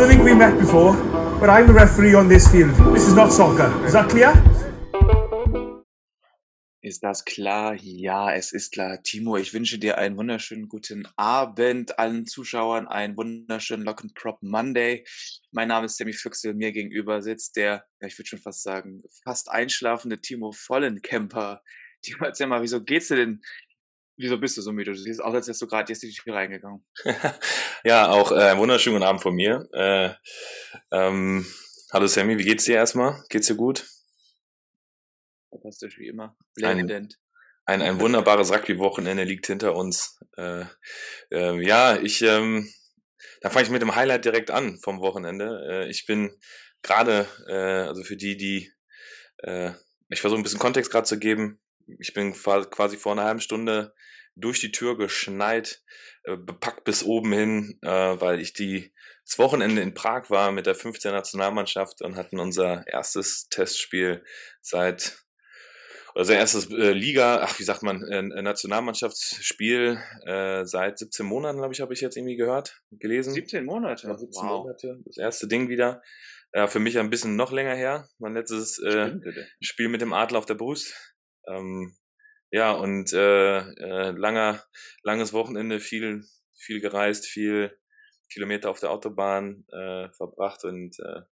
don't think we met before, but I'm the referee on this field. This is not soccer. Is that clear? Ist das klar? Ja, es ist klar. Timo, ich wünsche dir einen wunderschönen guten Abend allen Zuschauern, einen wunderschönen Lock and Crop Monday. Mein Name ist Sammy Füchsel, mir gegenüber sitzt der, ich würde schon fast sagen, fast einschlafende Timo Vollenkemper. Timo, erzähl mal, wieso geht's dir denn? Wieso bist du so müde? Du siehst aus, als wärst du gerade jetzt in die Tür reingegangen. ja, auch äh, wunderschönen guten Abend von mir. Äh, ähm, hallo Sammy, wie geht's dir erstmal? Geht's dir gut? Fantastisch wie immer. Blendend. Ein, ein, ein wunderbares Rugby-Wochenende liegt hinter uns. Äh, äh, ja, ich, ähm, da fange ich mit dem Highlight direkt an vom Wochenende. Äh, ich bin gerade, äh, also für die, die, äh, ich versuche ein bisschen Kontext gerade zu geben. Ich bin quasi vor einer halben Stunde durch die Tür geschneit, äh, bepackt bis oben hin, äh, weil ich die das Wochenende in Prag war mit der 15 Nationalmannschaft und hatten unser erstes Testspiel seit also erstes äh, Liga, ach wie sagt man, äh, Nationalmannschaftsspiel äh, seit 17 Monaten, glaube ich, habe ich jetzt irgendwie gehört, gelesen. 17 Monate, ja, 17 wow. Monate. Das erste Ding wieder. Ja, für mich ein bisschen noch länger her. Mein letztes äh, Spiel mit dem Adler auf der Brust. Ähm, ja, und äh, äh, langer, langes Wochenende, viel, viel gereist, viel Kilometer auf der Autobahn äh, verbracht und äh,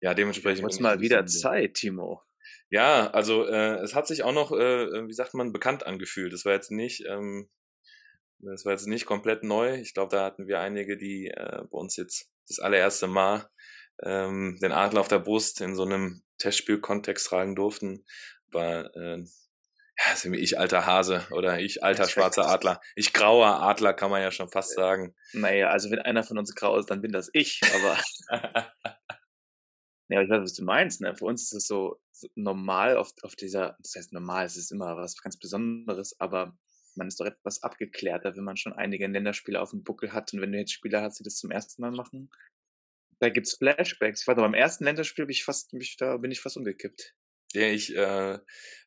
ja, dementsprechend. Muss mal wieder Zeit, Timo. Ja, also äh, es hat sich auch noch, äh, äh, wie sagt man, bekannt angefühlt. Das war jetzt nicht, ähm, das war jetzt nicht komplett neu. Ich glaube, da hatten wir einige, die äh, bei uns jetzt das allererste Mal ähm, den Adler auf der Brust in so einem Testspiel-Kontext tragen durften. War äh, ja, ich alter Hase oder ich alter schwarzer Adler. Ich grauer Adler kann man ja schon fast sagen. Naja, also wenn einer von uns grau ist, dann bin das ich, aber. Ja, ich weiß, was du meinst. Ne? Für uns ist es so, so normal auf, auf dieser, das heißt normal, es ist immer was ganz Besonderes, aber man ist doch etwas abgeklärter, wenn man schon einige Länderspiele auf dem Buckel hat. Und wenn du jetzt Spieler hast, die das zum ersten Mal machen, da gibt's Flashbacks. Ich war beim ersten Länderspiel bin ich fast, mich, da bin ich fast umgekippt. Ja, ich, äh,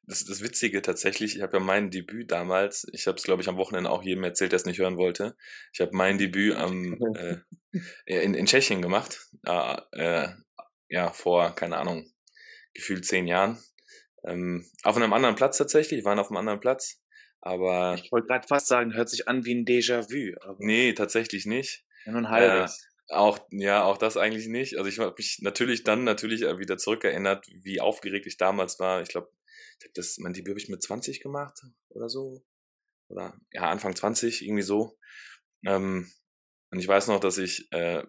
das das Witzige tatsächlich, ich habe ja mein Debüt damals, ich habe es, glaube ich, am Wochenende auch jedem erzählt, der es nicht hören wollte. Ich habe mein Debüt am, äh, in, in Tschechien gemacht, äh, äh, ja, vor, keine Ahnung, gefühlt zehn Jahren. Ähm, auf einem anderen Platz tatsächlich, waren auf einem anderen Platz. Aber. Ich wollte gerade fast sagen, hört sich an wie ein Déjà-vu. Nee, tatsächlich nicht. Ja, nur ein halbes. Äh, auch, ja, auch das eigentlich nicht. Also ich habe mich natürlich dann natürlich wieder zurückerinnert, wie aufgeregt ich damals war. Ich glaube, ich habe das, mein Debüt habe ich mit 20 gemacht oder so. Oder ja, Anfang 20, irgendwie so. Ähm, und ich weiß noch, dass ich äh,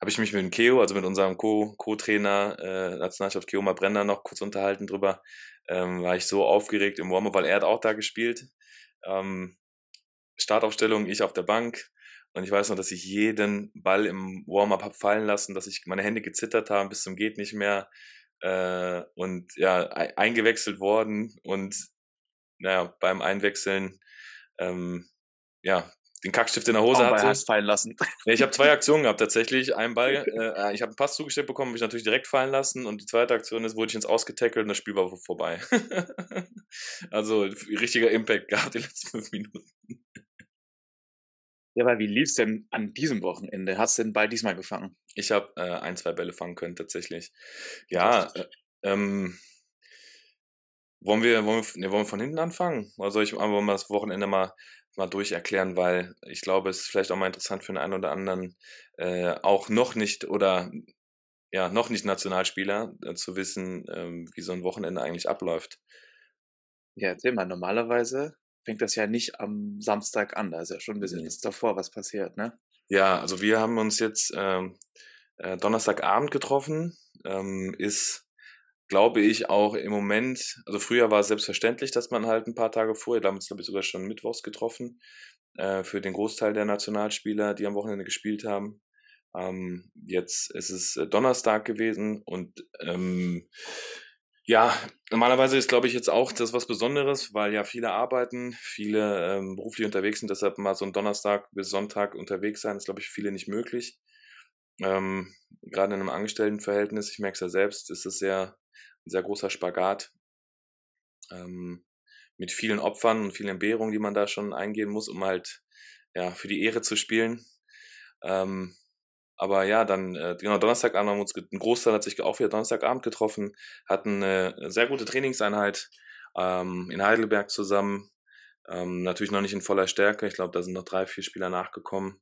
habe ich mich mit dem Keo, also mit unserem Co-Trainer, äh, Nationalschaft Keo Brenner noch kurz unterhalten drüber. Ähm, war ich so aufgeregt im Warm-up, weil er hat auch da gespielt. Ähm, Startaufstellung, ich auf der Bank. Und ich weiß noch, dass ich jeden Ball im Warm-up habe fallen lassen, dass ich meine Hände gezittert haben bis zum geht nicht mehr. Äh, und ja, eingewechselt worden und naja, beim Einwechseln ähm, ja, den Kackstift in der Hose hatte. Hast fallen lassen. Ich habe zwei Aktionen gehabt tatsächlich. Ein Ball, äh, ich habe einen Pass zugestellt bekommen, habe ich natürlich direkt fallen lassen und die zweite Aktion ist, wurde ich ins Ausgetackelt und das Spiel war vorbei. also richtiger Impact gehabt die letzten fünf Minuten. Ja, aber wie lief's denn an diesem Wochenende? Hast du den Ball diesmal gefangen? Ich habe äh, ein, zwei Bälle fangen können tatsächlich. Ja, äh, ähm, wollen wir, wollen wir, ne, wollen wir von hinten anfangen? Oder soll ich einfach mal das Wochenende mal mal durcherklären, weil ich glaube, es ist vielleicht auch mal interessant für den einen oder anderen, äh, auch noch nicht oder ja, noch nicht Nationalspieler, äh, zu wissen, ähm, wie so ein Wochenende eigentlich abläuft. Ja, erzähl mal, normalerweise fängt das ja nicht am Samstag an, da ist ja schon ein bisschen mhm. davor was passiert, ne? Ja, also wir haben uns jetzt ähm, äh, Donnerstagabend getroffen, ähm, ist glaube ich, auch im Moment, also früher war es selbstverständlich, dass man halt ein paar Tage vorher, damals habe ich sogar schon mittwochs getroffen, äh, für den Großteil der Nationalspieler, die am Wochenende gespielt haben. Ähm, jetzt ist es äh, Donnerstag gewesen und ähm, ja, normalerweise ist, glaube ich, jetzt auch das was Besonderes, weil ja viele arbeiten, viele ähm, beruflich unterwegs sind, deshalb mal so ein Donnerstag bis Sonntag unterwegs sein, ist, glaube ich, viele nicht möglich. Ähm, gerade in einem Angestelltenverhältnis, ich merke es ja selbst, ist es sehr ein sehr großer Spagat ähm, mit vielen Opfern und vielen Entbehrungen, die man da schon eingehen muss, um halt ja für die Ehre zu spielen. Ähm, aber ja, dann, äh, genau, Donnerstagabend haben wir uns, ein Großteil hat sich auch wieder Donnerstagabend getroffen, hatten eine sehr gute Trainingseinheit ähm, in Heidelberg zusammen. Ähm, natürlich noch nicht in voller Stärke. Ich glaube, da sind noch drei, vier Spieler nachgekommen,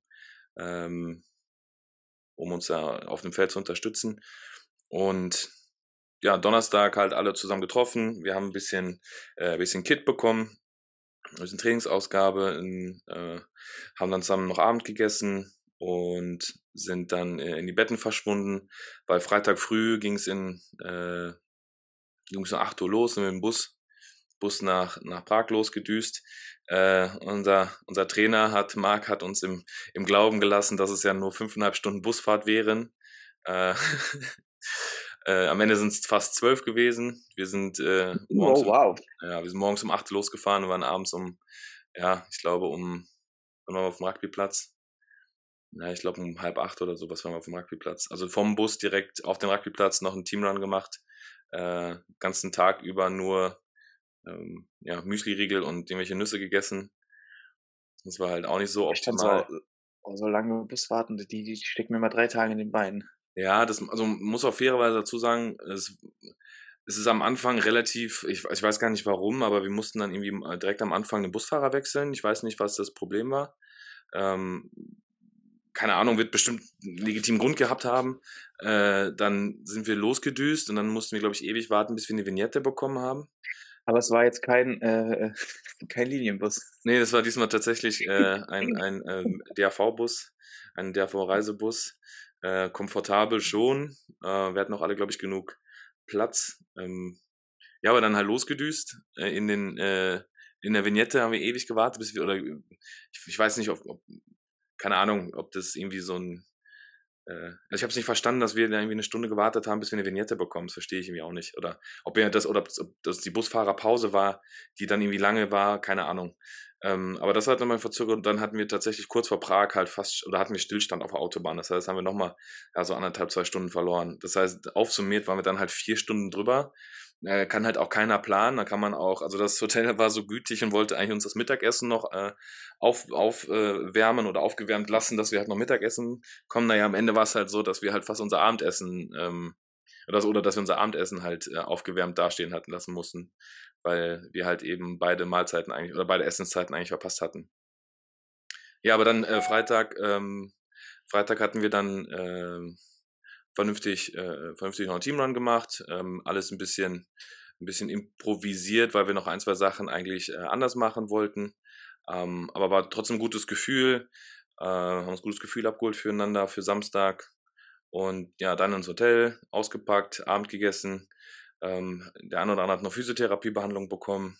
ähm, um uns da auf dem Feld zu unterstützen. Und ja, Donnerstag halt alle zusammen getroffen. Wir haben ein bisschen, äh, ein bisschen Kit bekommen, ein bisschen Trainingsausgabe, in, äh, haben dann zusammen noch Abend gegessen und sind dann äh, in die Betten verschwunden. Weil Freitag früh ging es in äh, ging's um 8 Uhr los mit dem Bus, Bus nach, nach Prag losgedüst. Äh, unser, unser Trainer hat, Marc, hat uns im, im Glauben gelassen, dass es ja nur fünfeinhalb Stunden Busfahrt wären. Äh, Äh, am Ende sind es fast zwölf gewesen. Wir sind äh, morgens, oh, wow. Um, ja, wir sind morgens um acht losgefahren und waren abends um, ja, ich glaube um, wann waren wir auf dem Rugbyplatz? Ja, ich glaube um halb acht oder sowas waren wir auf dem Rugbyplatz. Also vom Bus direkt auf den Rugbyplatz noch einen Teamrun gemacht. Äh, ganzen Tag über nur ähm, ja, Müsli-Riegel und irgendwelche Nüsse gegessen. Das war halt auch nicht so optimal. So, so lange Busfahrten, die, die stecken mir mal drei Tage in den Beinen. Ja, das also muss auch fairerweise dazu sagen, es, es ist am Anfang relativ, ich, ich weiß gar nicht warum, aber wir mussten dann irgendwie äh, direkt am Anfang den Busfahrer wechseln. Ich weiß nicht, was das Problem war. Ähm, keine Ahnung, wird bestimmt einen legitimen Grund gehabt haben. Äh, dann sind wir losgedüst und dann mussten wir, glaube ich, ewig warten, bis wir eine Vignette bekommen haben. Aber es war jetzt kein, äh, kein Linienbus. Nee, das war diesmal tatsächlich äh, ein, ein ähm, DAV-Bus, ein DAV-Reisebus. Äh, komfortabel schon. Äh, wir hatten auch alle, glaube ich, genug Platz. Ähm, ja, aber dann halt losgedüst. Äh, in den äh, in der Vignette haben wir ewig gewartet, bis wir, oder ich, ich weiß nicht, ob, ob, keine Ahnung, ob das irgendwie so ein äh, also ich habe es nicht verstanden, dass wir da irgendwie eine Stunde gewartet haben, bis wir eine Vignette bekommen. Das verstehe ich irgendwie auch nicht. Oder ob wir das, oder ob das die Busfahrerpause war, die dann irgendwie lange war, keine Ahnung. Ähm, aber das hat nochmal verzögert und dann hatten wir tatsächlich kurz vor Prag halt fast, oder hatten wir Stillstand auf der Autobahn. Das heißt, haben wir nochmal ja, so anderthalb, zwei Stunden verloren. Das heißt, aufsummiert waren wir dann halt vier Stunden drüber. Äh, kann halt auch keiner planen. Da kann man auch, also das Hotel war so gütig und wollte eigentlich uns das Mittagessen noch äh, auf, aufwärmen äh, oder aufgewärmt lassen, dass wir halt noch Mittagessen kommen. Naja, am Ende war es halt so, dass wir halt fast unser Abendessen ähm, oder, oder dass wir unser Abendessen halt äh, aufgewärmt dastehen hatten lassen mussten weil wir halt eben beide Mahlzeiten eigentlich oder beide Essenszeiten eigentlich verpasst hatten. Ja, aber dann äh, Freitag, ähm, Freitag hatten wir dann äh, vernünftig, äh, vernünftig noch einen Teamrun gemacht, ähm, alles ein bisschen, ein bisschen improvisiert, weil wir noch ein, zwei Sachen eigentlich äh, anders machen wollten. Ähm, aber war trotzdem ein gutes Gefühl, äh, haben uns gutes Gefühl abgeholt füreinander für Samstag. Und ja, dann ins Hotel, ausgepackt, Abend gegessen, ähm, der eine oder andere hat noch Physiotherapiebehandlung bekommen.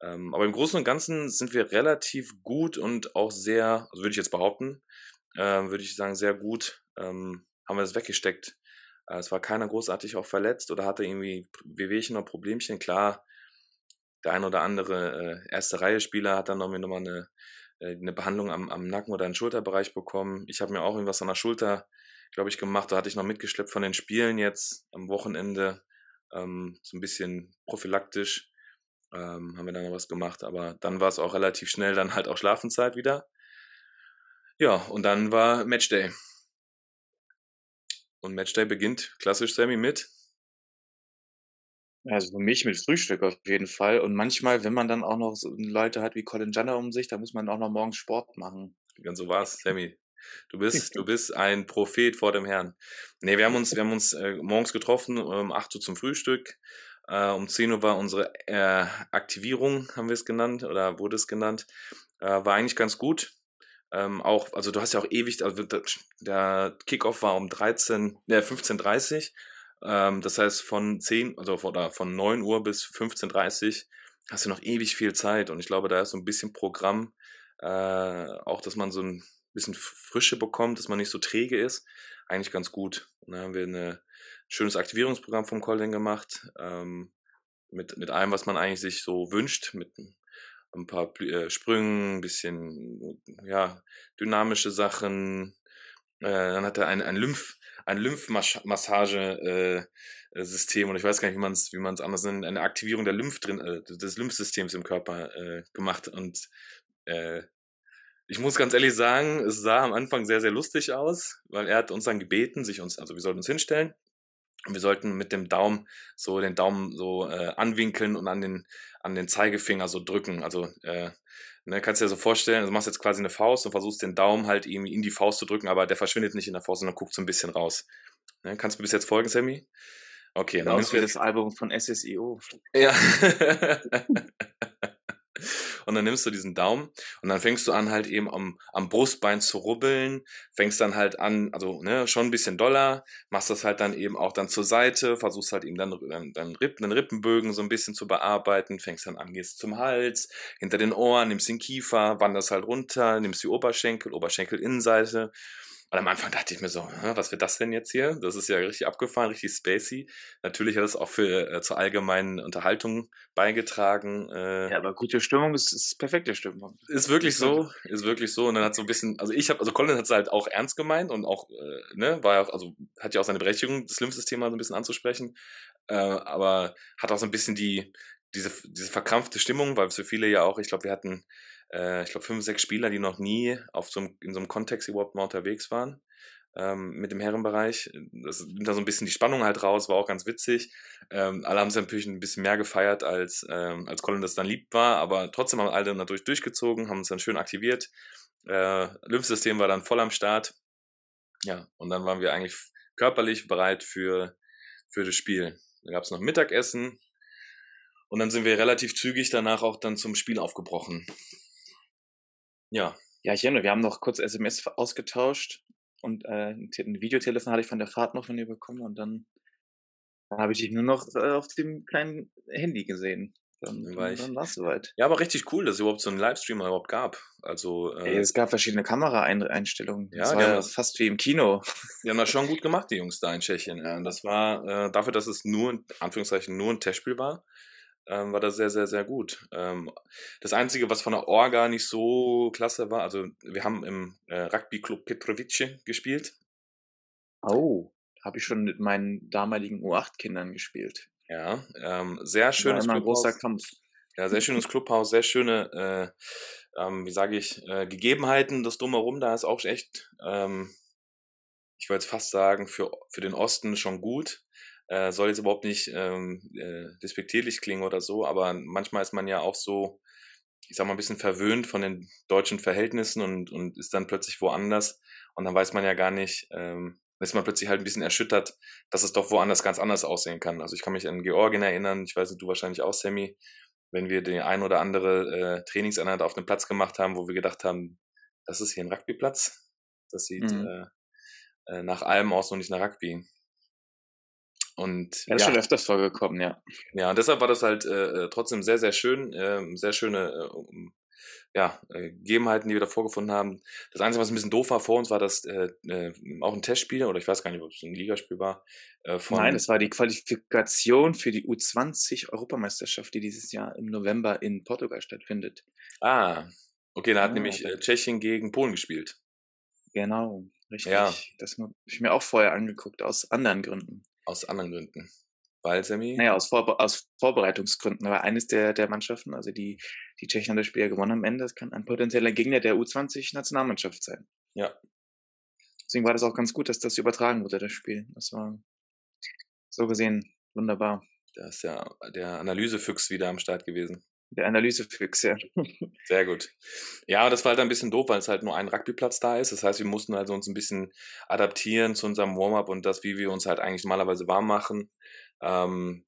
Ähm, aber im Großen und Ganzen sind wir relativ gut und auch sehr, also würde ich jetzt behaupten, äh, würde ich sagen, sehr gut ähm, haben wir das weggesteckt. Äh, es war keiner großartig auch verletzt oder hatte irgendwie Wehwehchen oder Problemchen. Klar, der ein oder andere äh, erste Reihe Spieler hat dann noch mal eine, äh, eine Behandlung am, am Nacken oder im Schulterbereich bekommen. Ich habe mir auch irgendwas an der Schulter, glaube ich, gemacht. Da hatte ich noch mitgeschleppt von den Spielen jetzt am Wochenende ähm, so ein bisschen prophylaktisch ähm, haben wir dann noch was gemacht, aber dann war es auch relativ schnell dann halt auch Schlafenszeit wieder. Ja, und dann war Matchday. Und Matchday beginnt klassisch Sammy mit. Also für mich mit Frühstück auf jeden Fall. Und manchmal, wenn man dann auch noch so Leute hat wie Colin Janner um sich, da muss man auch noch morgens Sport machen. Ganz so war's, Sammy. Du bist, du bist ein Prophet vor dem Herrn. Nee, wir haben uns, wir haben uns äh, morgens getroffen, um 8 Uhr zum Frühstück. Äh, um 10 Uhr war unsere äh, Aktivierung, haben wir es genannt, oder wurde es genannt. Äh, war eigentlich ganz gut. Ähm, auch, also du hast ja auch ewig, also der Kickoff war um 13, äh, 15.30 ähm, das heißt von 10, also oder von 9 Uhr bis 15.30 hast du noch ewig viel Zeit und ich glaube, da ist so ein bisschen Programm, äh, auch dass man so ein bisschen Frische bekommt, dass man nicht so träge ist, eigentlich ganz gut. Und dann haben wir ein schönes Aktivierungsprogramm vom Colin gemacht, ähm, mit, mit allem, was man eigentlich sich so wünscht, mit ein paar äh, Sprüngen, ein bisschen ja, dynamische Sachen. Äh, dann hat er ein, ein Lymph, ein Lymphmassage-System äh, und ich weiß gar nicht, wie man es wie man's anders nennt, eine Aktivierung der Lymph drin, äh, des Lymphsystems im Körper äh, gemacht und äh, ich muss ganz ehrlich sagen, es sah am Anfang sehr, sehr lustig aus, weil er hat uns dann gebeten, sich uns, also wir sollten uns hinstellen wir sollten mit dem Daumen so den Daumen so äh, anwinkeln und an den, an den Zeigefinger so drücken. Also äh, ne, kannst du dir so vorstellen, also du machst jetzt quasi eine Faust und versuchst den Daumen halt irgendwie in die Faust zu drücken, aber der verschwindet nicht in der Faust, sondern guckt so ein bisschen raus. Ne, kannst du bis jetzt folgen, Sammy? Okay, dann nimmst du das Album von SSIO. Ja. und dann nimmst du diesen Daumen und dann fängst du an halt eben am, am Brustbein zu rubbeln, fängst dann halt an, also ne, schon ein bisschen doller, machst das halt dann eben auch dann zur Seite, versuchst halt eben dann, dann, dann Rippen, den Rippenbögen so ein bisschen zu bearbeiten, fängst dann an, gehst zum Hals, hinter den Ohren, nimmst den Kiefer, wanderst halt runter, nimmst die Oberschenkel, Oberschenkelinnenseite und am Anfang dachte ich mir so, was wird das denn jetzt hier? Das ist ja richtig abgefahren, richtig spacey. Natürlich hat es auch für äh, zur allgemeinen Unterhaltung beigetragen. Äh, ja, aber gute Stimmung ist, ist perfekte Stimmung. Ist wirklich so, ist wirklich so. Und dann hat so ein bisschen, also ich habe, also Colin hat es halt auch ernst gemeint und auch, äh, ne, war ja auch, also hat ja auch seine Berechtigung, das Lymphsystem so ein bisschen anzusprechen. Äh, aber hat auch so ein bisschen die, diese, diese verkrampfte Stimmung, weil es für viele ja auch, ich glaube, wir hatten äh, ich glaube, fünf, sechs Spieler, die noch nie auf so einem, in so einem Kontext überhaupt mal unterwegs waren ähm, mit dem Herrenbereich. Das nimmt da so ein bisschen die Spannung halt raus, war auch ganz witzig. Ähm, alle haben es natürlich ein bisschen mehr gefeiert, als, ähm, als Colin das dann lieb war, aber trotzdem haben alle natürlich durchgezogen, haben uns dann schön aktiviert. Äh, Lymphsystem war dann voll am Start. Ja, und dann waren wir eigentlich körperlich bereit für, für das Spiel. Dann gab es noch Mittagessen, und dann sind wir relativ zügig danach auch dann zum Spiel aufgebrochen. Ja. Ja, ich erinnere, wir haben noch kurz SMS ausgetauscht und äh, ein Videotelefon hatte ich von der Fahrt noch von dir bekommen und dann, dann habe ich dich nur noch äh, auf dem kleinen Handy gesehen. Dann, dann, war ich, dann war's soweit. Ja, aber richtig cool, dass es überhaupt so einen Livestream überhaupt gab. Also äh, Ey, es gab verschiedene Kameraeinstellungen. Ja, das war ja fast wie im Kino. Die haben das schon gut gemacht, die Jungs da in Tschechien. Das war äh, dafür, dass es nur, in Anführungszeichen, nur ein Testspiel war, ähm, war das sehr, sehr, sehr gut. Ähm, das Einzige, was von der Orga nicht so klasse war, also wir haben im äh, Rugby Club Petrovice gespielt. Oh, habe ich schon mit meinen damaligen U8-Kindern gespielt. Ja, ähm, sehr schönes war immer ein großer Kampf. Ja, sehr schönes Clubhaus, sehr schöne, äh, ähm, wie sage ich, äh, Gegebenheiten. Das Drumherum da ist auch echt, ähm, ich würde jetzt fast sagen, für, für den Osten schon gut. Äh, soll jetzt überhaupt nicht ähm, äh, despektierlich klingen oder so, aber manchmal ist man ja auch so, ich sag mal, ein bisschen verwöhnt von den deutschen Verhältnissen und, und ist dann plötzlich woanders und dann weiß man ja gar nicht, ähm, ist man plötzlich halt ein bisschen erschüttert, dass es doch woanders ganz anders aussehen kann. Also ich kann mich an Georgien erinnern, ich weiß nicht, du wahrscheinlich auch, Sammy, wenn wir die ein oder andere äh, Trainingseinheit auf dem Platz gemacht haben, wo wir gedacht haben, das ist hier ein Rugbyplatz. Das sieht mhm. äh, äh, nach allem aus und nicht nach Rugby. Und, ja, ist ja. schon öfters vorgekommen, ja. Ja, und deshalb war das halt äh, äh trotzdem sehr, sehr schön, äh, sehr schöne äh, ja, äh, Gegebenheiten, die wir da vorgefunden haben. Das Einzige, was ein bisschen doof war vor uns, war das äh, äh, auch ein Testspiel, oder ich weiß gar nicht, ob es ein Ligaspiel war. Äh, Nein, es war die Qualifikation für die U20-Europameisterschaft, die dieses Jahr im November in Portugal stattfindet. Ah, okay, da hat ah, nämlich äh, Tschechien gegen Polen gespielt. Genau, richtig. Ja. Das habe ich mir auch vorher angeguckt, aus anderen Gründen. Aus anderen Gründen. Weil, Sammy? Naja, aus, Vorbe aus Vorbereitungsgründen. Aber eines der, der Mannschaften, also die, die Tschechen haben das Spiel gewonnen am Ende, das kann ein potenzieller Gegner der U20-Nationalmannschaft sein. Ja. Deswegen war das auch ganz gut, dass das übertragen wurde, das Spiel. Das war so gesehen wunderbar. Da ist ja der Analysefüchs wieder am Start gewesen. Der Analysefüchs, ja. Sehr gut. Ja, das war halt ein bisschen doof, weil es halt nur ein Rugbyplatz da ist. Das heißt, wir mussten also uns ein bisschen adaptieren zu unserem Warm-up und das, wie wir uns halt eigentlich normalerweise warm machen. Ähm,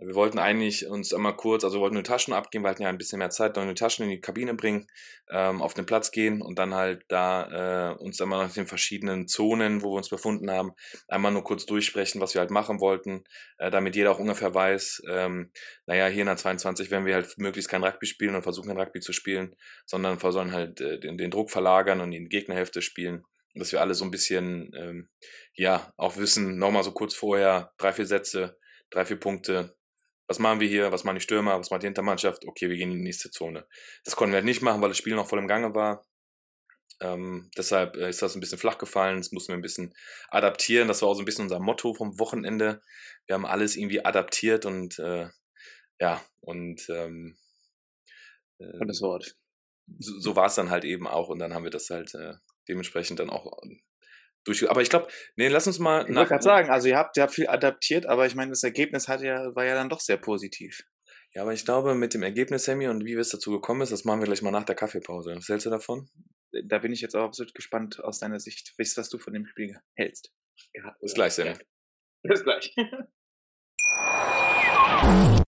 wir wollten eigentlich uns einmal kurz, also wir wollten nur Taschen abgeben, wir hatten ja ein bisschen mehr Zeit, dann die Taschen in die Kabine bringen, ähm, auf den Platz gehen und dann halt da äh, uns einmal nach den verschiedenen Zonen, wo wir uns befunden haben, einmal nur kurz durchsprechen, was wir halt machen wollten, äh, damit jeder auch ungefähr weiß, ähm, naja, hier in der 22 werden wir halt möglichst kein Rugby spielen und versuchen kein Rugby zu spielen, sondern sollen halt äh, den, den Druck verlagern und in die Gegnerhälfte spielen dass wir alle so ein bisschen, ähm, ja, auch wissen, nochmal so kurz vorher, drei, vier Sätze, drei, vier Punkte, was machen wir hier, was machen die Stürmer, was macht die Hintermannschaft, okay, wir gehen in die nächste Zone. Das konnten wir halt nicht machen, weil das Spiel noch voll im Gange war. Ähm, deshalb äh, ist das ein bisschen flach gefallen, das mussten wir ein bisschen adaptieren. Das war auch so ein bisschen unser Motto vom Wochenende. Wir haben alles irgendwie adaptiert und äh, ja, und ähm, äh, das Wort. so, so war es dann halt eben auch und dann haben wir das halt äh, dementsprechend dann auch durch. Aber ich glaube, nee, lass uns mal. Ich wollte gerade sagen, also ihr habt ja viel adaptiert, aber ich meine, das Ergebnis hat ja, war ja dann doch sehr positiv. Ja, aber ich glaube, mit dem Ergebnis, Sammy, und wie es dazu gekommen ist, das machen wir gleich mal nach der Kaffeepause. Was hältst du davon? Da bin ich jetzt auch absolut gespannt aus deiner Sicht, was du von dem Spiel hältst. Ja, Bis gleich, Sammy. Bis gleich.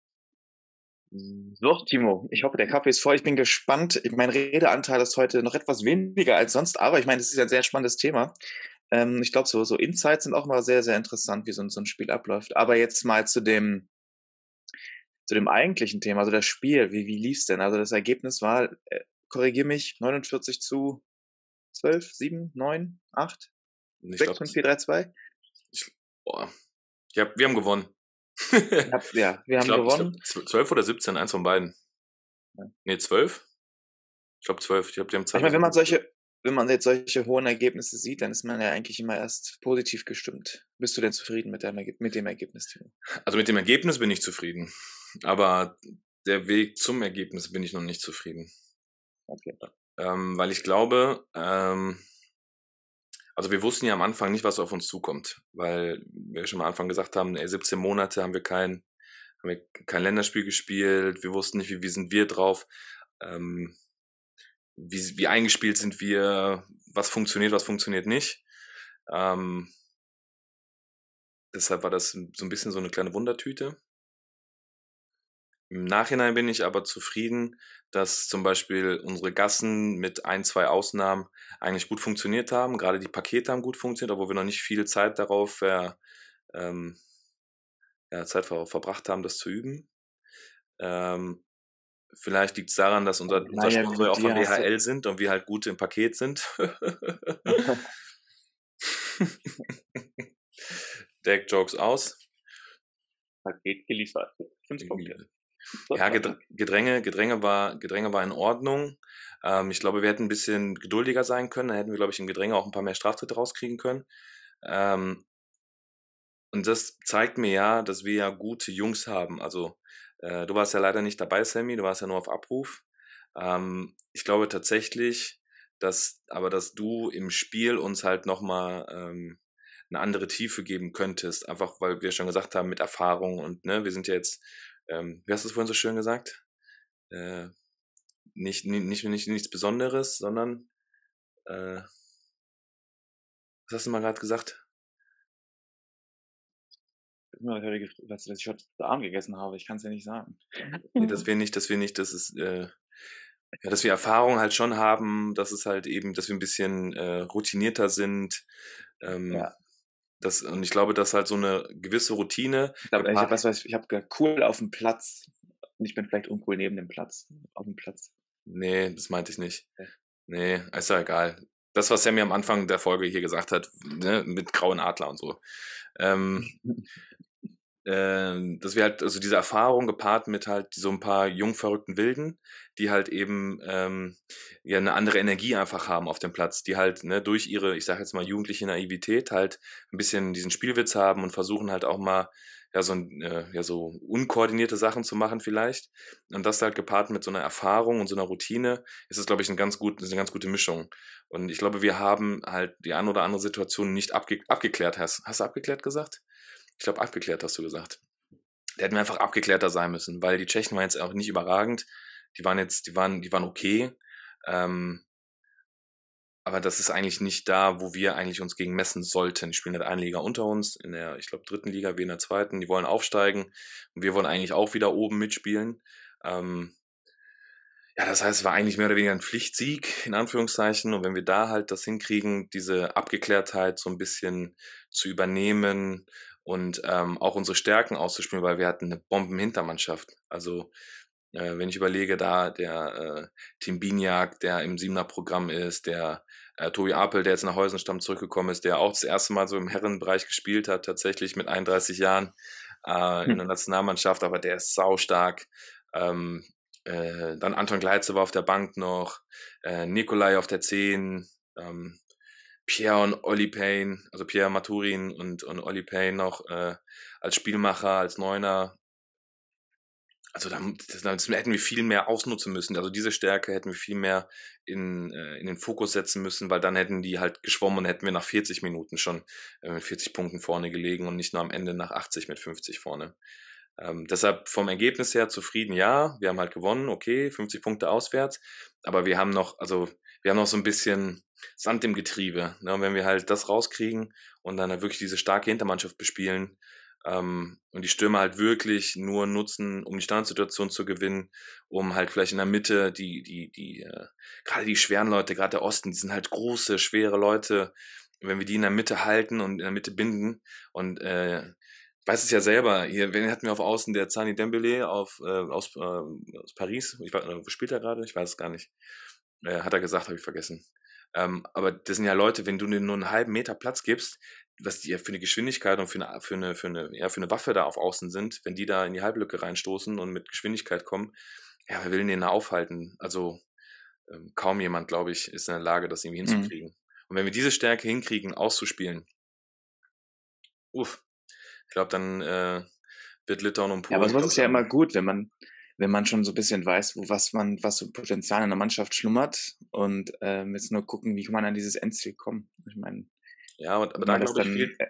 So, Timo, ich hoffe, der Kaffee ist voll. Ich bin gespannt. Mein Redeanteil ist heute noch etwas weniger als sonst, aber ich meine, das ist ein sehr spannendes Thema. Ähm, ich glaube, so, so Insights sind auch mal sehr, sehr interessant, wie so, so ein Spiel abläuft. Aber jetzt mal zu dem, zu dem eigentlichen Thema, also das Spiel. Wie, wie lief es denn? Also das Ergebnis war, äh, korrigier mich, 49 zu 12, 7, 9, 8, ich 6, 5, 4, 3, 2? Ich, boah. Ja, wir haben gewonnen ja, wir haben glaub, gewonnen. Glaub, 12 oder 17, eins von beiden. Ja. Nee, 12? Ich glaube 12. Ich glaube, die haben Zeit. Ich meine, wenn man solche, wenn man jetzt solche hohen Ergebnisse sieht, dann ist man ja eigentlich immer erst positiv gestimmt. Bist du denn zufrieden mit, deinem, mit dem Ergebnis, Timo? Also mit dem Ergebnis bin ich zufrieden. Aber der Weg zum Ergebnis bin ich noch nicht zufrieden. Okay. Ähm, weil ich glaube, ähm, also wir wussten ja am Anfang nicht, was auf uns zukommt, weil wir schon am Anfang gesagt haben, ey, 17 Monate haben wir kein, haben wir kein Länderspiel gespielt, wir wussten nicht, wie, wie sind wir drauf, ähm, wie, wie eingespielt sind wir, was funktioniert, was funktioniert nicht. Ähm, deshalb war das so ein bisschen so eine kleine Wundertüte. Im Nachhinein bin ich aber zufrieden, dass zum Beispiel unsere Gassen mit ein, zwei Ausnahmen eigentlich gut funktioniert haben. Gerade die Pakete haben gut funktioniert, obwohl wir noch nicht viel Zeit darauf ver, ähm, ja, Zeit ver verbracht haben, das zu üben. Ähm, vielleicht liegt es daran, dass unser, unser naja, Sponsor auch von DHL sind und wir halt gut im Paket sind. Deck Jokes aus. Paket geliefert. Fünf Punkte. Ja, Gedränge, Gedränge war, Gedränge war in Ordnung. Ähm, ich glaube, wir hätten ein bisschen geduldiger sein können. Da hätten wir, glaube ich, im Gedränge auch ein paar mehr Straftritte rauskriegen können. Ähm, und das zeigt mir ja, dass wir ja gute Jungs haben. Also, äh, du warst ja leider nicht dabei, Sammy, du warst ja nur auf Abruf. Ähm, ich glaube tatsächlich, dass, aber dass du im Spiel uns halt nochmal ähm, eine andere Tiefe geben könntest. Einfach, weil wir schon gesagt haben, mit Erfahrung und, ne, wir sind ja jetzt ähm, wie hast du es vorhin so schön gesagt? Äh, nicht, nicht, nicht, nichts Besonderes, sondern äh, was hast du mal gerade gesagt? Was, dass ich heute Arm gegessen habe, ich kann es ja nicht sagen. nee, dass wir nicht, dass wir nicht, dass es, äh, ja, dass wir Erfahrung halt schon haben, dass es halt eben, dass wir ein bisschen äh, routinierter sind. Ähm, ja. Das, und ich glaube, dass halt so eine gewisse Routine. Ich, glaub, ich habe was, was, ich habe cool auf dem Platz. Und ich bin vielleicht uncool neben dem Platz. Auf dem Platz. Nee, das meinte ich nicht. Nee, ist ja egal. Das, was er mir am Anfang der Folge hier gesagt hat, ne, mit grauen Adler und so. Ähm, äh, dass wir halt, also diese Erfahrung gepaart mit halt so ein paar jung verrückten Wilden, die halt eben ähm, ja eine andere Energie einfach haben auf dem Platz, die halt ne, durch ihre, ich sage jetzt mal jugendliche Naivität halt ein bisschen diesen Spielwitz haben und versuchen halt auch mal ja so äh, ja so unkoordinierte Sachen zu machen vielleicht und das halt gepaart mit so einer Erfahrung und so einer Routine ist es glaube ich ein ganz gut eine ganz gute Mischung und ich glaube wir haben halt die eine oder andere Situation nicht abge abgeklärt hast hast du abgeklärt gesagt ich glaube, abgeklärt hast du gesagt. Der hätten wir einfach abgeklärter sein müssen, weil die Tschechen waren jetzt auch nicht überragend. Die waren jetzt, die waren, die waren okay. Ähm, aber das ist eigentlich nicht da, wo wir eigentlich uns gegen messen sollten. Die spielen in der Liga unter uns, in der, ich glaube, dritten Liga, wir in der zweiten. Die wollen aufsteigen und wir wollen eigentlich auch wieder oben mitspielen. Ähm, ja, das heißt, es war eigentlich mehr oder weniger ein Pflichtsieg, in Anführungszeichen. Und wenn wir da halt das hinkriegen, diese Abgeklärtheit so ein bisschen zu übernehmen und ähm, auch unsere Stärken auszuspielen, weil wir hatten eine Bombenhintermannschaft. Also Äh, wenn ich überlege, da der äh, Tim Biniak, der im Siebener Programm ist, der äh, Tobi Apel, der jetzt nach Heusenstamm zurückgekommen ist, der auch das erste Mal so im Herrenbereich gespielt hat, tatsächlich mit 31 Jahren äh, in hm. der Nationalmannschaft, aber der ist saustark. Ähm, äh, dann Anton Gleitze war auf der Bank noch, äh, Nikolai auf der 10, ähm, Pierre und Olli Payne, also Pierre Maturin und, und Olli Payne noch äh, als Spielmacher, als Neuner. Also da, das, hätten wir viel mehr ausnutzen müssen. Also diese Stärke hätten wir viel mehr in, äh, in den Fokus setzen müssen, weil dann hätten die halt geschwommen und hätten wir nach 40 Minuten schon äh, mit 40 Punkten vorne gelegen und nicht nur am Ende nach 80 mit 50 vorne. Ähm, deshalb vom Ergebnis her zufrieden, ja. Wir haben halt gewonnen, okay, 50 Punkte auswärts. Aber wir haben noch, also wir haben noch so ein bisschen Sand im Getriebe. Ne? Und wenn wir halt das rauskriegen und dann halt wirklich diese starke Hintermannschaft bespielen ähm, und die Stürmer halt wirklich nur nutzen, um die Standardsituation zu gewinnen, um halt vielleicht in der Mitte die, die, die, äh, gerade die schweren Leute, gerade der Osten, die sind halt große, schwere Leute. Wenn wir die in der Mitte halten und in der Mitte binden und äh, weiß es ja selber. Hier, wen hatten wir auf Außen? Der Zani Dembele auf, äh, aus, äh, aus Paris. Ich weiß, wo spielt er gerade? Ich weiß es gar nicht. Äh, hat er gesagt, habe ich vergessen. Ähm, aber das sind ja Leute, wenn du denen nur einen halben Meter Platz gibst, was die ja für eine Geschwindigkeit und für eine, für eine, für eine, ja, für eine Waffe da auf Außen sind, wenn die da in die Halblücke reinstoßen und mit Geschwindigkeit kommen, ja, wer will denn den aufhalten? Also ähm, kaum jemand, glaube ich, ist in der Lage, das irgendwie mhm. hinzukriegen. Mhm. Und wenn wir diese Stärke hinkriegen, auszuspielen, uff, ich glaube, dann äh, wird Litauen und Polen. Ja, aber sowas ist ja immer gut, wenn man, wenn man schon so ein bisschen weiß, wo, was man, was so Potenzial in der Mannschaft schlummert und ähm, jetzt nur gucken, wie kann man an dieses Endziel kommen. Ich meine, ja, aber, aber da glaube ich, fehlt, äh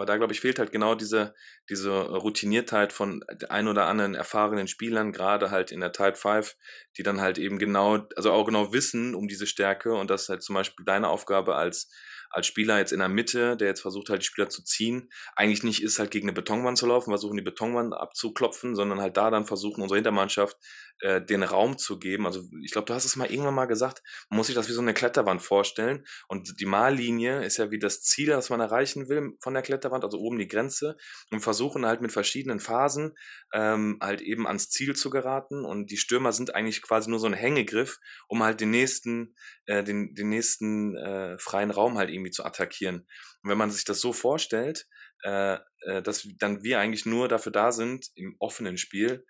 aber da glaube ich, fehlt halt genau diese, diese Routiniertheit von ein oder anderen erfahrenen Spielern, gerade halt in der Tide 5, die dann halt eben genau, also auch genau wissen um diese Stärke und das ist halt zum Beispiel deine Aufgabe als als Spieler jetzt in der Mitte, der jetzt versucht halt die Spieler zu ziehen, eigentlich nicht ist halt gegen eine Betonwand zu laufen, versuchen die Betonwand abzuklopfen, sondern halt da dann versuchen, unsere Hintermannschaft äh, den Raum zu geben. Also ich glaube, du hast es mal irgendwann mal gesagt, man muss sich das wie so eine Kletterwand vorstellen und die Mallinie ist ja wie das Ziel, das man erreichen will von der Kletterwand, also oben die Grenze und versuchen halt mit verschiedenen Phasen ähm, halt eben ans Ziel zu geraten und die Stürmer sind eigentlich quasi nur so ein Hängegriff, um halt den nächsten, äh, den, den nächsten äh, freien Raum halt irgendwie zu attackieren. Und wenn man sich das so vorstellt, äh, äh, dass dann wir eigentlich nur dafür da sind, im offenen Spiel,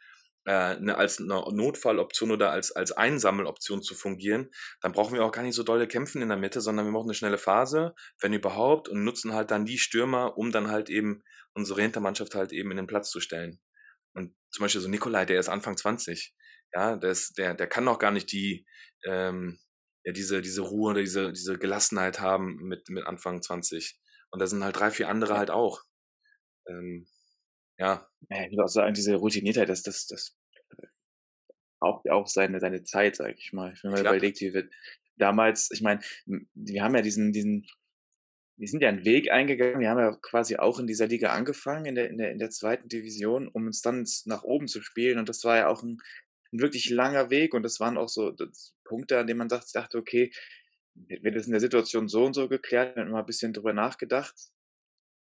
äh, ne, als eine Notfalloption oder als, als Einsammeloption zu fungieren, dann brauchen wir auch gar nicht so dolle kämpfen in der Mitte, sondern wir machen eine schnelle Phase, wenn überhaupt, und nutzen halt dann die Stürmer, um dann halt eben unsere Hintermannschaft halt eben in den Platz zu stellen. Und zum Beispiel so Nikolai, der ist Anfang 20, ja, der, ist, der, der kann noch gar nicht die, ähm, ja, diese, diese Ruhe oder diese, diese Gelassenheit haben mit, mit Anfang 20. Und da sind halt drei, vier andere halt auch. Ähm, ja. ja. Ich würde auch sagen, diese Routiniertheit, das, das, das braucht ja auch seine, seine Zeit, sag ich mal. Ich bin mir überlegt, wie wir damals, ich meine, wir haben ja diesen, diesen, wir sind ja einen Weg eingegangen, wir haben ja quasi auch in dieser Liga angefangen, in der, in der, in der zweiten Division, um uns dann nach oben zu spielen. Und das war ja auch ein, ein wirklich langer Weg und das waren auch so Punkte, an denen man dachte, okay, wird das in der Situation so und so geklärt, dann immer ein bisschen drüber nachgedacht.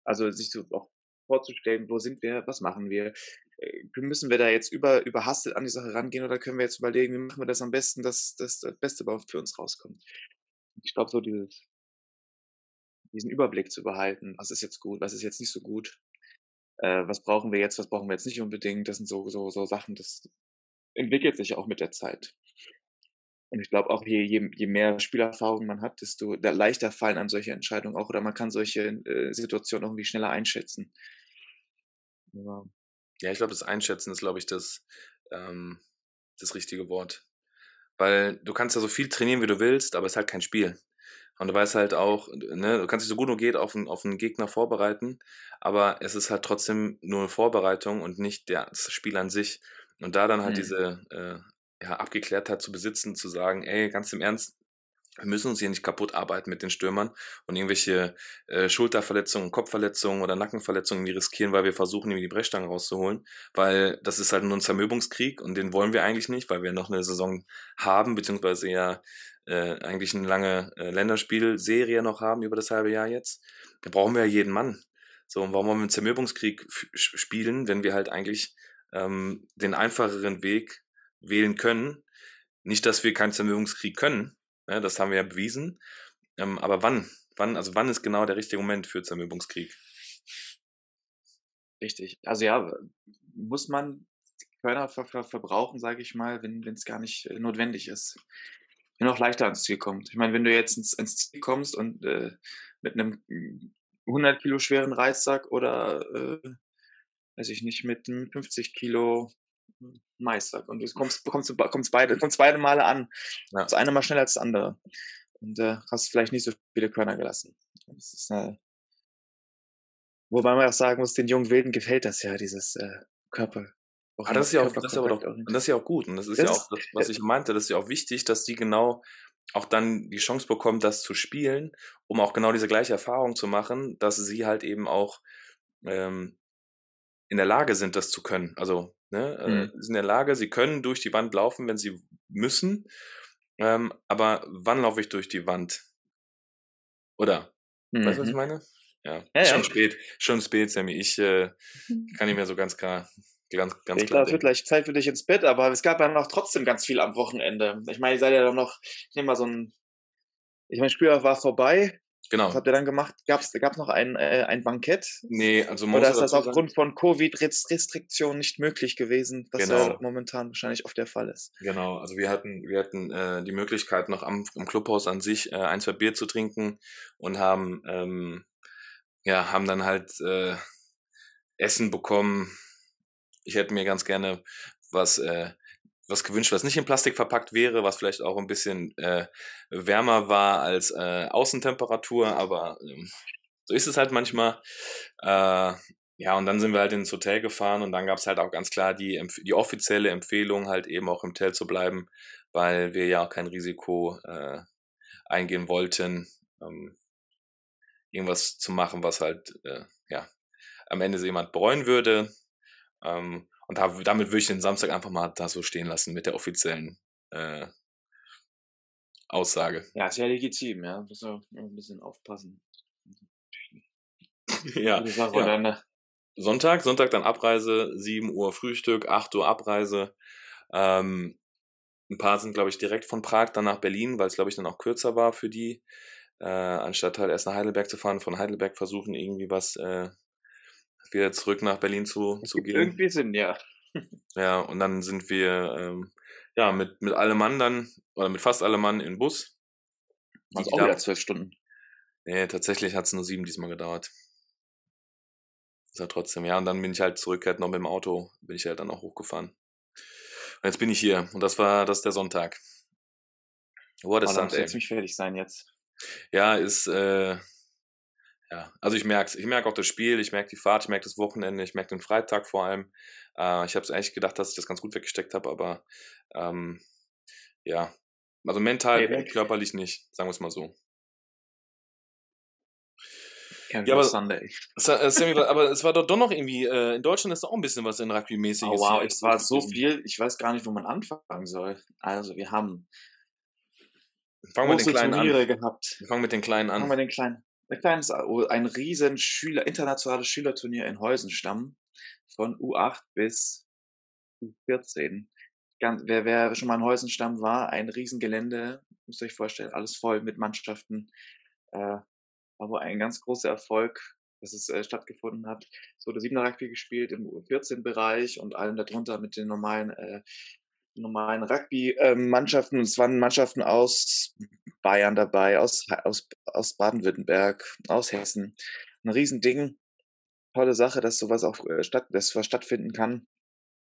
Also sich so auch vorzustellen, wo sind wir, was machen wir, äh, müssen wir da jetzt über, überhastet an die Sache rangehen oder können wir jetzt überlegen, wie machen wir das am besten, dass, dass das Beste überhaupt für uns rauskommt. Ich glaube, so dieses, diesen Überblick zu behalten, was ist jetzt gut, was ist jetzt nicht so gut, äh, was brauchen wir jetzt, was brauchen wir jetzt nicht unbedingt, das sind so, so, so Sachen, das entwickelt sich auch mit der Zeit. Und ich glaube auch, je, je, je mehr Spielerfahrung man hat, desto leichter fallen einem solche Entscheidungen auch oder man kann solche äh, Situationen irgendwie schneller einschätzen. Ja, ja ich glaube, das Einschätzen ist, glaube ich, das, ähm, das richtige Wort. Weil du kannst ja so viel trainieren, wie du willst, aber es ist halt kein Spiel. Und du weißt halt auch, ne, du kannst dich so gut nur geht auf einen, auf einen Gegner vorbereiten, aber es ist halt trotzdem nur eine Vorbereitung und nicht der, das Spiel an sich. Und da dann halt mhm. diese äh, ja, Abgeklärtheit zu besitzen, zu sagen, ey, ganz im Ernst, wir müssen uns hier nicht kaputt arbeiten mit den Stürmern und irgendwelche äh, Schulterverletzungen, Kopfverletzungen oder Nackenverletzungen die riskieren, weil wir versuchen, irgendwie die Brechstange rauszuholen, weil das ist halt nur ein Zermürbungskrieg und den wollen wir eigentlich nicht, weil wir noch eine Saison haben, beziehungsweise ja äh, eigentlich eine lange äh, Länderspielserie noch haben über das halbe Jahr jetzt. Da brauchen wir ja jeden Mann. So, und warum wollen wir einen Zermürbungskrieg spielen, wenn wir halt eigentlich ähm, den einfacheren Weg wählen können. Nicht, dass wir keinen Zermürbungskrieg können, ne, das haben wir ja bewiesen. Ähm, aber wann? Wann, also wann ist genau der richtige Moment für Zermürbungskrieg? Richtig. Also ja, muss man Körner ver ver verbrauchen, sage ich mal, wenn es gar nicht äh, notwendig ist. Wenn auch leichter ans Ziel kommt. Ich meine, wenn du jetzt ins, ins Ziel kommst und äh, mit einem 100 Kilo schweren Reissack oder, äh, weiß ich nicht, mit einem 50 Kilo Maissack und du kommst, kommst, kommst, beide, kommst beide Male an. Ja. Das eine mal schneller als das andere. Und äh, hast vielleicht nicht so viele Körner gelassen. Das ist, äh, wobei man auch sagen muss, den jungen Wilden gefällt das ja, dieses äh, Körper, Ah, das ist ja auch, das ist aber doch, das ist ja auch gut. Und das ist das ja auch das, was ich meinte. Das ist ja auch wichtig, dass die genau auch dann die Chance bekommen, das zu spielen, um auch genau diese gleiche Erfahrung zu machen, dass sie halt eben auch ähm, in der Lage sind, das zu können. Also, ne, äh, mhm. sind in der Lage, sie können durch die Wand laufen, wenn sie müssen. Ähm, aber wann laufe ich durch die Wand? Oder? Mhm. Weißt du, was ich mhm. meine? Ja, ja schon ja. spät, schon spät, Sammy. Ich äh, kann nicht mehr so ganz klar Ganz, ganz ich glaube, es wird gleich Zeit für dich ins Bett, aber es gab ja noch trotzdem ganz viel am Wochenende. Ich meine, ihr seid ja doch noch, ich nehme mal so ein, ich meine, Spieltag war vorbei. Genau. Was habt ihr dann gemacht? Gab es noch ein, äh, ein Bankett? Nee, also Oder ist das aufgrund von Covid-Restriktionen nicht möglich gewesen, was genau. ja momentan wahrscheinlich oft der Fall ist? Genau, also wir hatten, wir hatten äh, die Möglichkeit, noch am, im Clubhaus an sich äh, ein, zwei Bier zu trinken und haben, ähm, ja, haben dann halt äh, Essen bekommen, ich hätte mir ganz gerne was, äh, was gewünscht, was nicht in Plastik verpackt wäre, was vielleicht auch ein bisschen äh, wärmer war als äh, Außentemperatur, aber äh, so ist es halt manchmal. Äh, ja, und dann sind wir halt ins Hotel gefahren und dann gab es halt auch ganz klar die, die offizielle Empfehlung, halt eben auch im Hotel zu bleiben, weil wir ja auch kein Risiko äh, eingehen wollten, ähm, irgendwas zu machen, was halt, äh, ja, am Ende jemand bereuen würde. Ähm, und da, damit würde ich den Samstag einfach mal da so stehen lassen mit der offiziellen äh, Aussage. Ja, ist ja legitim, ja. Muss man ein bisschen aufpassen. ja. ja. Ne? Sonntag, Sonntag dann Abreise, 7 Uhr Frühstück, 8 Uhr Abreise. Ähm, ein paar sind, glaube ich, direkt von Prag dann nach Berlin, weil es, glaube ich, dann auch kürzer war für die. Äh, anstatt halt erst nach Heidelberg zu fahren, von Heidelberg versuchen, irgendwie was äh, wieder zurück nach Berlin zu, zu gehen. Irgendwie Sinn, ja. Ja, und dann sind wir ähm, ja mit, mit allem Mann dann, oder mit fast allem Mann in Bus. Also auch wieder zwölf Stunden. Nee, tatsächlich hat es nur sieben diesmal gedauert. Ist ja trotzdem, ja, und dann bin ich halt zurück, halt noch mit dem Auto, bin ich halt dann auch hochgefahren. Und jetzt bin ich hier und das war, das ist der Sonntag. What oh, Sunday? ziemlich fertig sein jetzt. Ja, ist, äh, ja, also ich merke es. Ich merke auch das Spiel, ich merke die Fahrt, ich merke das Wochenende, ich merke den Freitag vor allem. Äh, ich habe es eigentlich gedacht, dass ich das ganz gut weggesteckt habe, aber ähm, ja, also mental und körperlich nicht, sagen wir es mal so. ja, aber, Sunday. Aber es war doch, doch noch irgendwie, äh, in Deutschland ist auch ein bisschen was in Rugby-mäßiges. Oh wow, es war so viel, ich weiß gar nicht, wo man anfangen soll. Also wir haben Fangen wir mit den kleinen Turniere an. gehabt. Wir fangen mit den kleinen an. Fangen wir den kleinen. Ein kleines, ein riesen Schüler, internationales Schülerturnier in Heusenstamm von U8 bis U14. Ganz, wer, wer schon mal in Heusenstamm war, ein Riesengelände, müsst ihr euch vorstellen, alles voll mit Mannschaften. Äh, aber ein ganz großer Erfolg, dass es äh, stattgefunden hat. Es wurde 7 Rugby gespielt im U14-Bereich und allem darunter mit den normalen äh, normalen Rugby-Mannschaften. Es waren Mannschaften aus Bayern dabei, aus, aus, aus Baden-Württemberg, aus Hessen. Ein Riesending. Tolle Sache, dass sowas auch äh, statt, dass was stattfinden kann.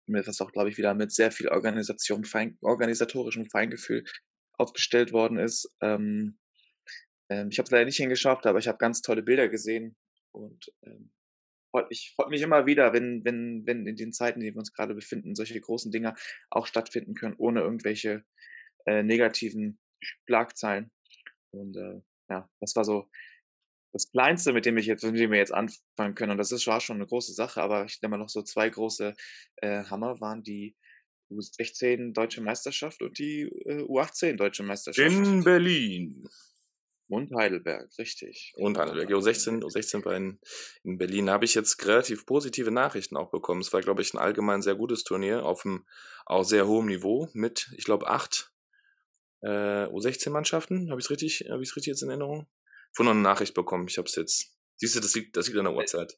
Was auch, glaube ich, wieder mit sehr viel Organisation, fein, organisatorischem Feingefühl aufgestellt worden ist. Ähm, ähm, ich habe es leider nicht hingeschafft, aber ich habe ganz tolle Bilder gesehen und ähm, freut mich, freut mich immer wieder, wenn, wenn, wenn in den Zeiten, in denen wir uns gerade befinden, solche großen Dinger auch stattfinden können, ohne irgendwelche äh, negativen Schlagzeilen. Und äh, ja, das war so das Kleinste, mit dem ich jetzt, mit dem wir jetzt anfangen können. Und das ist, war schon eine große Sache, aber ich denke mal noch so zwei große äh, Hammer waren die U16 Deutsche Meisterschaft und die äh, U18 Deutsche Meisterschaft. In Berlin. Und Heidelberg, richtig. Und Heidelberg. U16, U16 war in, in Berlin. Da habe ich jetzt relativ positive Nachrichten auch bekommen. Es war, glaube ich, ein allgemein sehr gutes Turnier auf einem auch sehr hohem Niveau mit, ich glaube, acht äh, U16-Mannschaften. Habe ich es richtig, hab richtig jetzt in Erinnerung? Von noch eine Nachricht bekommen. Ich habe es jetzt. Siehst du, das liegt, das liegt an der Uhrzeit.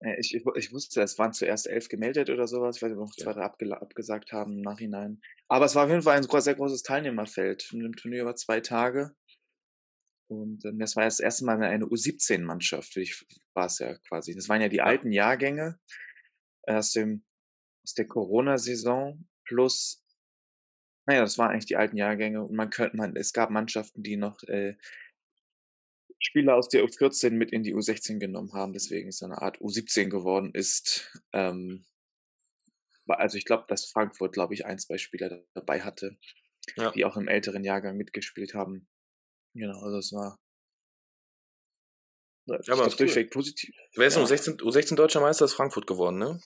Äh, ich, ich, ich, wusste, es waren zuerst elf gemeldet oder sowas, weil wir noch zwei, abge abgesagt haben im Nachhinein. Aber es war auf jeden Fall ein sehr großes Teilnehmerfeld. Mit dem Turnier über zwei Tage. Und ähm, das war das erste Mal eine U17-Mannschaft, war es ja quasi. Das waren ja die alten Jahrgänge aus, dem, aus der Corona-Saison plus, naja, das waren eigentlich die alten Jahrgänge. Und man könnte, man, es gab Mannschaften, die noch äh, Spieler aus der U14 mit in die U16 genommen haben, deswegen ist eine Art U17 geworden ist. Ähm, also ich glaube, dass Frankfurt, glaube ich, ein, zwei Spieler dabei hatte, ja. die auch im älteren Jahrgang mitgespielt haben. Genau, also es war ja, aber cool. durchweg positiv. Wer ist ja. U16, U16 deutscher Meister ist Frankfurt geworden, ne?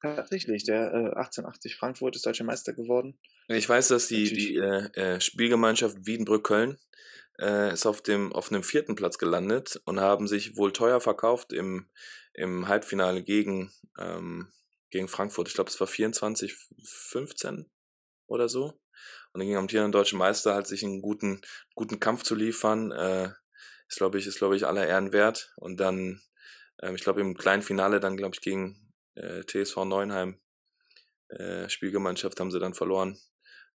Tatsächlich, der äh, 1880 Frankfurt ist deutscher Meister geworden. Ich weiß, dass die, die äh, äh, Spielgemeinschaft Wiedenbrück-Köln äh, ist auf dem auf einem vierten Platz gelandet und haben sich wohl teuer verkauft im, im Halbfinale gegen, ähm, gegen Frankfurt. Ich glaube, es war 24, 15 oder so. Und dann ging amtierender deutsche Meister halt sich einen guten, guten Kampf zu liefern. Äh, ist, glaube ich, ist, glaube ich, aller Ehren wert. Und dann, äh, ich glaube, im kleinen Finale dann, glaube ich, gegen äh, TSV Neuenheim äh, Spielgemeinschaft haben sie dann verloren.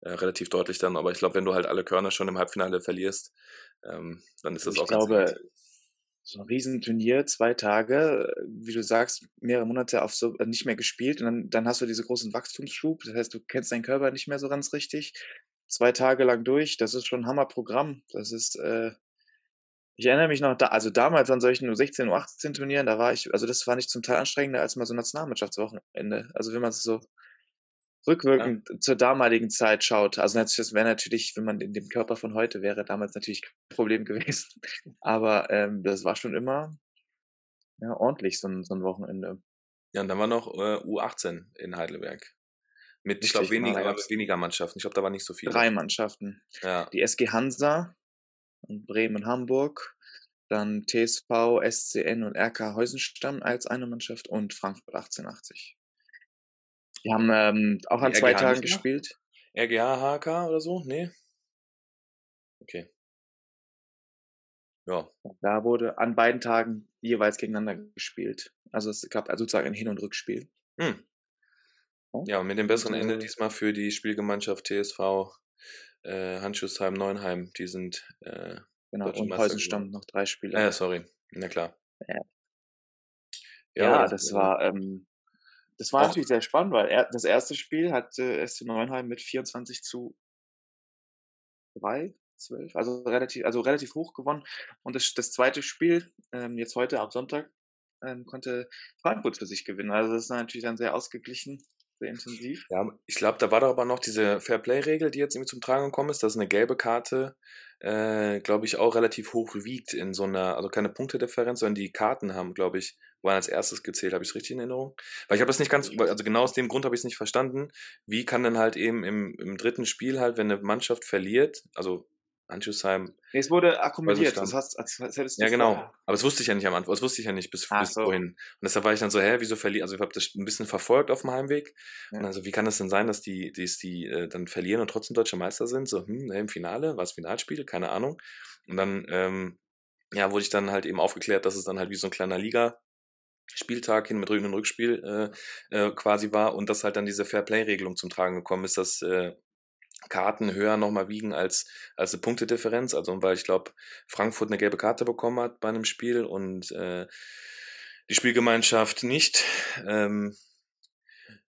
Äh, relativ deutlich dann, aber ich glaube, wenn du halt alle Körner schon im Halbfinale verlierst, ähm, dann ist das ich auch glaube, ganz so ein Riesenturnier, zwei Tage, wie du sagst, mehrere Monate auf so äh, nicht mehr gespielt und dann, dann hast du diese großen Wachstumsschub. Das heißt, du kennst deinen Körper nicht mehr so ganz richtig. Zwei Tage lang durch, das ist schon ein Hammerprogramm. Das ist, äh, ich erinnere mich noch, da, also damals an solchen U16, U18 Turnieren, da war ich, also das war nicht zum Teil anstrengender als mal so Nationalmannschaftswochenende. Also wenn man es so rückwirkend ja. zur damaligen Zeit schaut, also das wäre natürlich, wenn man in dem Körper von heute wäre, damals natürlich kein Problem gewesen. Aber ähm, das war schon immer ja, ordentlich, so ein, so ein Wochenende. Ja, und dann war noch äh, U18 in Heidelberg. Mit, ich glaube, weniger, weniger Mannschaften. Ich glaube, da war nicht so viel. Drei Mannschaften. Ja. Die SG Hansa und Bremen und Hamburg, dann TSV, SCN und RK Heusenstamm als eine Mannschaft und Frankfurt 1880. Die haben ähm, auch an zwei Tagen gespielt. RGH, HK oder so? Nee. Okay. Ja. Da wurde an beiden Tagen jeweils gegeneinander gespielt. Also es gab also sozusagen ein Hin- und Rückspiel. Hm. Ja, und mit dem besseren Ende diesmal für die Spielgemeinschaft TSV äh, Handschussheim Neuenheim. Die sind äh, genau und Heusenstamm noch drei Spiele. Ja, sorry. Na klar. Ja, ja das war ähm, das war auch. natürlich sehr spannend, weil er, das erste Spiel hat äh, SC Neuenheim mit 24 zu 3, 12, also relativ, also relativ hoch gewonnen. Und das, das zweite Spiel, ähm, jetzt heute am Sonntag, ähm, konnte Frankfurt für sich gewinnen. Also das ist natürlich dann sehr ausgeglichen, sehr intensiv. Ja, ich glaube, da war doch aber noch diese Fairplay-Regel, die jetzt irgendwie zum Tragen gekommen ist, dass eine gelbe Karte, äh, glaube ich, auch relativ hoch wiegt in so einer, also keine Punktedifferenz, sondern die Karten haben, glaube ich, waren als erstes gezählt. Habe ich es richtig in Erinnerung? Weil ich habe das nicht ganz, also genau aus dem Grund habe ich es nicht verstanden. Wie kann denn halt eben im, im dritten Spiel halt, wenn eine Mannschaft verliert, also Anschussheim. Nee, es wurde akkumuliert. Das als, als hättest du ja, genau. Vorher. Aber das wusste ich ja nicht am Anfang. Das wusste ich ja nicht bis, bis so. vorhin. Und deshalb war ich dann so, hä, wieso verlieren? Also ich habe das ein bisschen verfolgt auf dem Heimweg. Ja. Und also, wie kann das denn sein, dass die, die, die äh, dann verlieren und trotzdem deutsche Meister sind? So, hm, im Finale, war es Finalspiel? Keine Ahnung. Und dann, ähm, ja, wurde ich dann halt eben aufgeklärt, dass es dann halt wie so ein kleiner Liga Spieltag hin mit Rücken und Rückspiel äh, äh, quasi war und dass halt dann diese Fairplay-Regelung zum Tragen gekommen ist, dass äh, Karten höher nochmal wiegen als, als eine Punktedifferenz. Also weil ich glaube, Frankfurt eine gelbe Karte bekommen hat bei einem Spiel und äh, die Spielgemeinschaft nicht, ähm,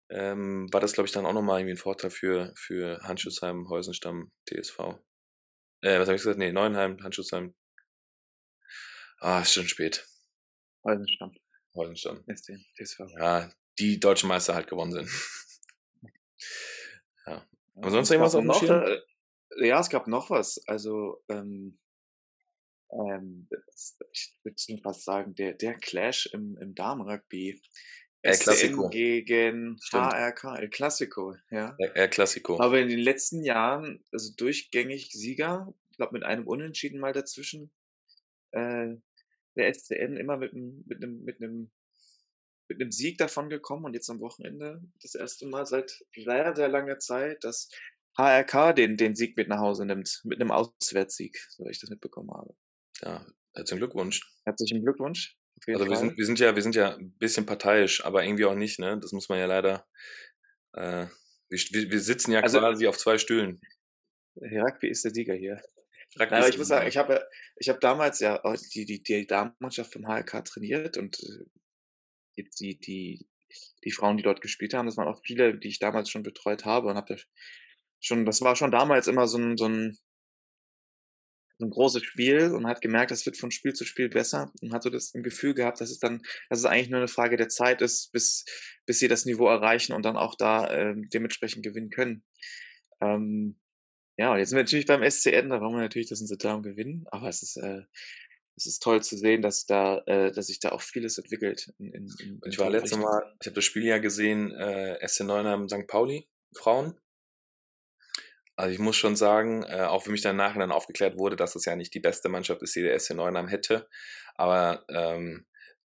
ähm, war das, glaube ich, dann auch nochmal irgendwie ein Vorteil für, für Handschussheim, Heusenstamm, TSV. Äh, was habe ich gesagt? Nee, Neuenheim, Handschussheim. Ah, ist schon spät. Heusenstamm. Heusenstamm. TSV. Ja, die deutschen Meister halt gewonnen sind. ja. Aber sonst irgendwas auf noch, äh, Ja, es gab noch was. Also, ähm, ähm, ich würde fast sagen, der, der Clash im, im Damenrugby. El Clasico. gegen Stimmt. HRK, El Clasico, ja. El Clasico. Aber in den letzten Jahren, also durchgängig Sieger, ich glaube, mit einem Unentschieden mal dazwischen. Äh, der SCN immer mit einem, mit einem, mit einem, mit einem Sieg davon gekommen und jetzt am Wochenende das erste Mal seit sehr, sehr langer Zeit, dass HRK den, den Sieg mit nach Hause nimmt, mit einem Auswärtssieg, so ich das mitbekommen habe. Ja, herzlichen Glückwunsch. Herzlichen Glückwunsch. Also wir sind, wir sind ja, wir sind ja ein bisschen parteiisch, aber irgendwie auch nicht, ne? Das muss man ja leider. Äh, wir, wir sitzen ja also, quasi auf zwei Stühlen. Rugby ist der Sieger hier. Rugby aber ich muss sagen, ich habe, ich habe damals ja die, die, die Damenmannschaft vom HLK trainiert und äh, die, die, die Frauen, die dort gespielt haben, das waren auch viele, die ich damals schon betreut habe und habe schon, das war schon damals immer so ein, so ein ein großes Spiel und hat gemerkt, das wird von Spiel zu Spiel besser und hat so das Gefühl gehabt, dass es dann, dass es eigentlich nur eine Frage der Zeit ist, bis, bis sie das Niveau erreichen und dann auch da äh, dementsprechend gewinnen können. Ähm, ja, jetzt sind wir natürlich beim SCN, da wollen wir natürlich das in Damen gewinnen, aber es ist, äh, es ist toll zu sehen, dass da, äh, dass sich da auch vieles entwickelt. In, in, in ich war letztes Mal, ich habe das Spiel ja gesehen, äh, SC Neunheim St. Pauli, Frauen. Also ich muss schon sagen, äh, auch wenn mich dann nachher dann aufgeklärt wurde, dass das ja nicht die beste Mannschaft ist, die der SC Neunheim hätte, aber ähm,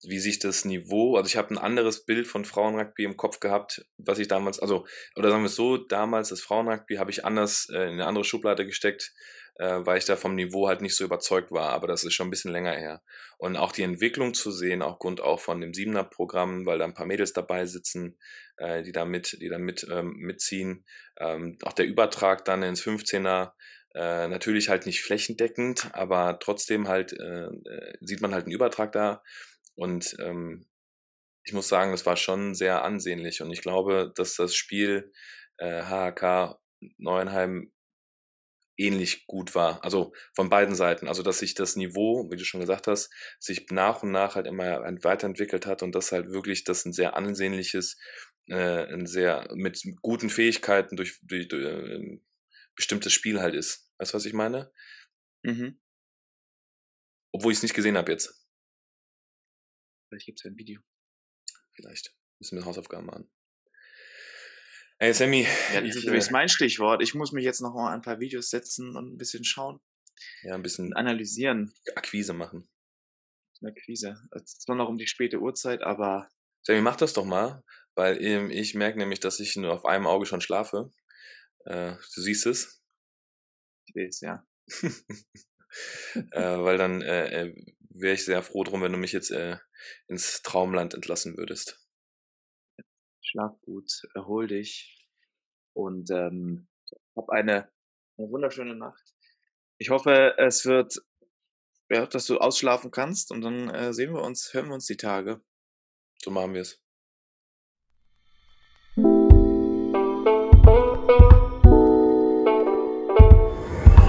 wie sich das Niveau, also ich habe ein anderes Bild von Frauenrugby im Kopf gehabt, was ich damals, also, oder sagen wir es so, damals das Frauenrugby habe ich anders äh, in eine andere Schublade gesteckt, äh, weil ich da vom Niveau halt nicht so überzeugt war, aber das ist schon ein bisschen länger her. Und auch die Entwicklung zu sehen, aufgrund auch von dem Siebener-Programm, weil da ein paar Mädels dabei sitzen, äh, die da mit, die da mit ähm, mitziehen. Ähm, auch der Übertrag dann ins 15er, äh, natürlich halt nicht flächendeckend, aber trotzdem halt äh, äh, sieht man halt einen Übertrag da. Und ähm, ich muss sagen, das war schon sehr ansehnlich. Und ich glaube, dass das Spiel äh, HHK Neuenheim ähnlich gut war. Also von beiden Seiten. Also dass sich das Niveau, wie du schon gesagt hast, sich nach und nach halt immer weiterentwickelt hat und dass halt wirklich das ein sehr ansehnliches, äh, ein sehr mit guten Fähigkeiten durch, durch, durch äh, bestimmtes Spiel halt ist. Weißt du, was ich meine? Mhm. Obwohl ich es nicht gesehen habe jetzt. Vielleicht gibt es ja ein Video. Vielleicht. Müssen wir Hausaufgaben machen. Ey, Sammy. Ja, das ist übrigens mein Stichwort. Ich muss mich jetzt noch mal ein paar Videos setzen und ein bisschen schauen. Ja, ein bisschen analysieren. Akquise machen. Akquise. Es ist noch um die späte Uhrzeit, aber. Sammy, mach das doch mal, weil ähm, ich merke nämlich, dass ich nur auf einem Auge schon schlafe. Äh, du siehst es. Ich sehe es, ja. äh, weil dann äh, äh, wäre ich sehr froh drum, wenn du mich jetzt äh, ins Traumland entlassen würdest schlaf gut, erhol dich und ähm, hab eine, eine wunderschöne Nacht. Ich hoffe, es wird, ja, dass du ausschlafen kannst und dann äh, sehen wir uns, hören wir uns die Tage. So machen wir es.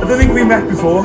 I don't think we met before,